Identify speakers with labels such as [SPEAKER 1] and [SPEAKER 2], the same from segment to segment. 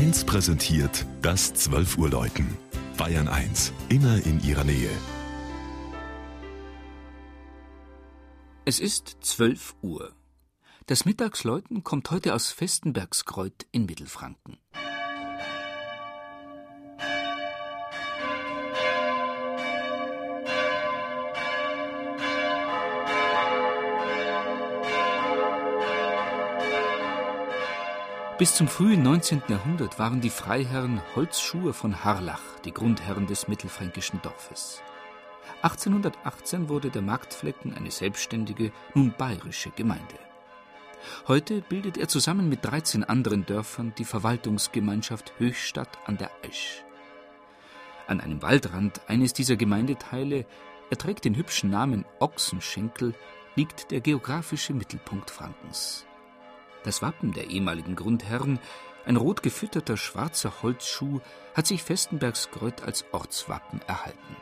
[SPEAKER 1] 1 präsentiert das 12 Uhr Läuten. Bayern 1, immer in ihrer Nähe.
[SPEAKER 2] Es ist 12 Uhr. Das Mittagsläuten kommt heute aus Festenbergskreuth in Mittelfranken. Bis zum frühen 19. Jahrhundert waren die Freiherren Holzschuhe von Harlach die Grundherren des mittelfränkischen Dorfes. 1818 wurde der Marktflecken eine selbstständige, nun bayerische Gemeinde. Heute bildet er zusammen mit 13 anderen Dörfern die Verwaltungsgemeinschaft Höchstadt an der Aisch. An einem Waldrand eines dieser Gemeindeteile, er trägt den hübschen Namen Ochsenschenkel, liegt der geografische Mittelpunkt Frankens. Das Wappen der ehemaligen Grundherren, ein rot gefütterter schwarzer Holzschuh, hat sich Festenbergs Gröth als Ortswappen erhalten.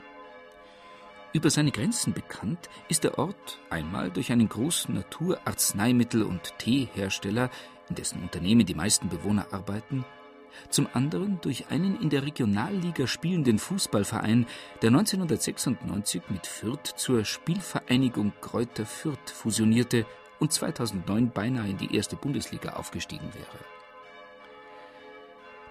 [SPEAKER 2] Über seine Grenzen bekannt ist der Ort einmal durch einen großen Naturarzneimittel- und Teehersteller, in dessen Unternehmen die meisten Bewohner arbeiten, zum anderen durch einen in der Regionalliga spielenden Fußballverein, der 1996 mit Fürth zur Spielvereinigung Kräuter Fürth fusionierte und 2009 beinahe in die erste Bundesliga aufgestiegen wäre.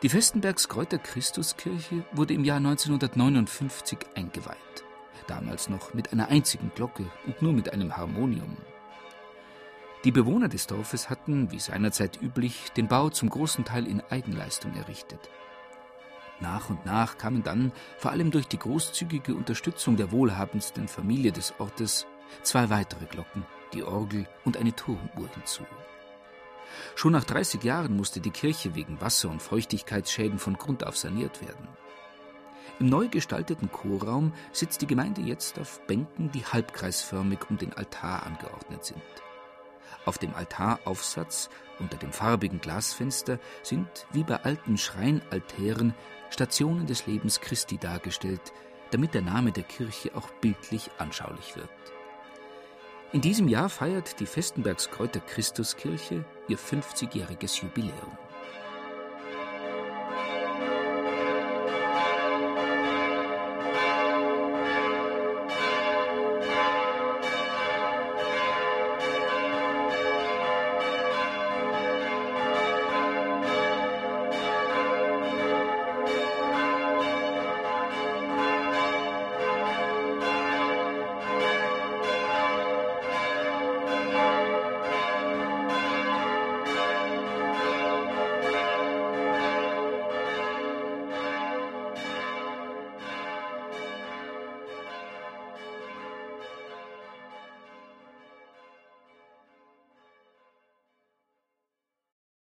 [SPEAKER 2] Die Festenbergs Kräuter Christuskirche wurde im Jahr 1959 eingeweiht, damals noch mit einer einzigen Glocke und nur mit einem Harmonium. Die Bewohner des Dorfes hatten, wie seinerzeit üblich, den Bau zum großen Teil in Eigenleistung errichtet. Nach und nach kamen dann, vor allem durch die großzügige Unterstützung der wohlhabendsten Familie des Ortes, zwei weitere Glocken die Orgel und eine Turmuhr hinzu. Schon nach 30 Jahren musste die Kirche wegen Wasser- und Feuchtigkeitsschäden von Grund auf saniert werden. Im neu gestalteten Chorraum sitzt die Gemeinde jetzt auf Bänken, die halbkreisförmig um den Altar angeordnet sind. Auf dem Altaraufsatz unter dem farbigen Glasfenster sind, wie bei alten Schreinaltären, Stationen des Lebens Christi dargestellt, damit der Name der Kirche auch bildlich anschaulich wird. In diesem Jahr feiert die Festenbergs Kräuter Christuskirche ihr 50-jähriges Jubiläum.